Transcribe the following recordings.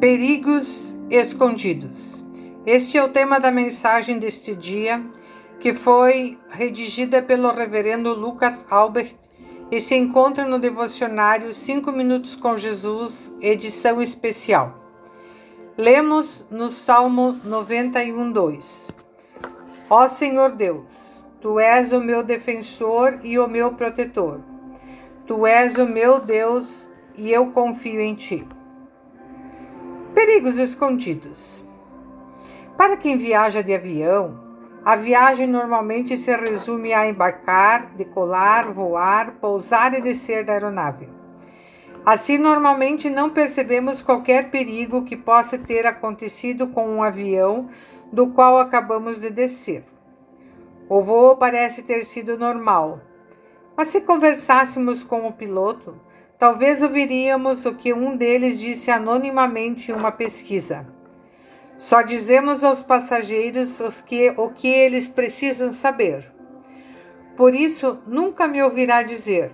Perigos escondidos. Este é o tema da mensagem deste dia, que foi redigida pelo reverendo Lucas Albert e se encontra no devocionário 5 minutos com Jesus, edição especial. Lemos no Salmo 91:2. Ó Senhor Deus, tu és o meu defensor e o meu protetor. Tu és o meu Deus e eu confio em ti. Perigos escondidos. Para quem viaja de avião, a viagem normalmente se resume a embarcar, decolar, voar, pousar e descer da aeronave. Assim, normalmente não percebemos qualquer perigo que possa ter acontecido com um avião do qual acabamos de descer. O voo parece ter sido normal, mas se conversássemos com o piloto, Talvez ouviríamos o que um deles disse anonimamente em uma pesquisa. Só dizemos aos passageiros os que, o que eles precisam saber. Por isso, nunca me ouvirá dizer: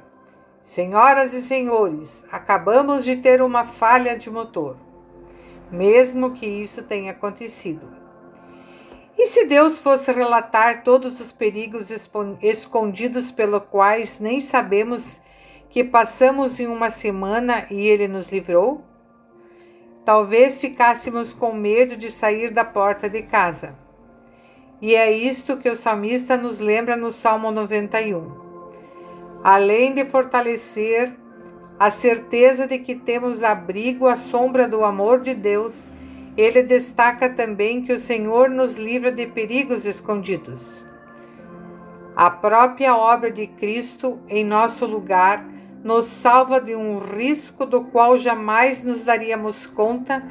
Senhoras e senhores, acabamos de ter uma falha de motor. Mesmo que isso tenha acontecido. E se Deus fosse relatar todos os perigos escondidos pelos quais nem sabemos que passamos em uma semana e ele nos livrou? Talvez ficássemos com medo de sair da porta de casa. E é isto que o salmista nos lembra no Salmo 91. Além de fortalecer a certeza de que temos abrigo à sombra do amor de Deus, ele destaca também que o Senhor nos livra de perigos escondidos. A própria obra de Cristo em nosso lugar nos salva de um risco do qual jamais nos daríamos conta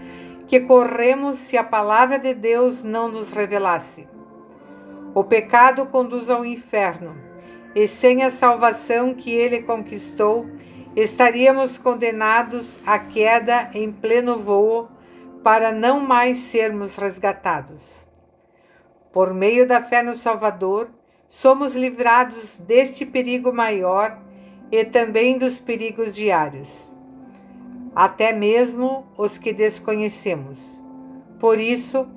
que corremos se a palavra de Deus não nos revelasse. O pecado conduz ao inferno, e sem a salvação que ele conquistou, estaríamos condenados à queda em pleno voo para não mais sermos resgatados. Por meio da fé no Salvador, somos livrados deste perigo maior e também dos perigos diários, até mesmo os que desconhecemos. Por isso,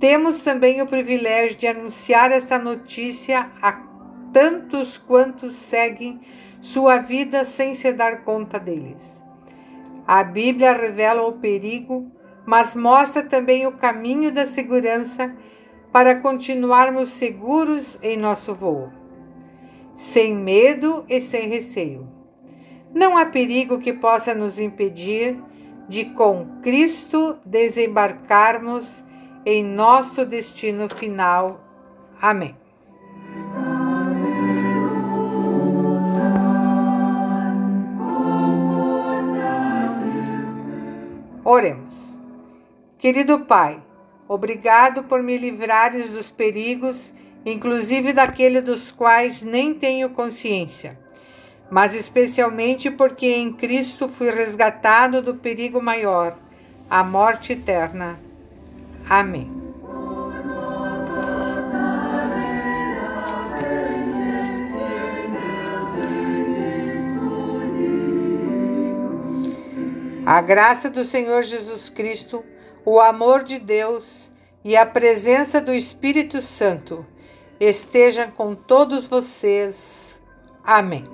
temos também o privilégio de anunciar essa notícia a tantos quantos seguem sua vida sem se dar conta deles. A Bíblia revela o perigo, mas mostra também o caminho da segurança para continuarmos seguros em nosso voo sem medo e sem receio. Não há perigo que possa nos impedir de, com Cristo, desembarcarmos em nosso destino final. Amém. Oremos. Querido Pai, obrigado por me livrares dos perigos inclusive daquele dos quais nem tenho consciência, mas especialmente porque em Cristo fui resgatado do perigo maior, a morte eterna. Amém. A graça do Senhor Jesus Cristo, o amor de Deus e a presença do Espírito Santo esteja com todos vocês. Amém.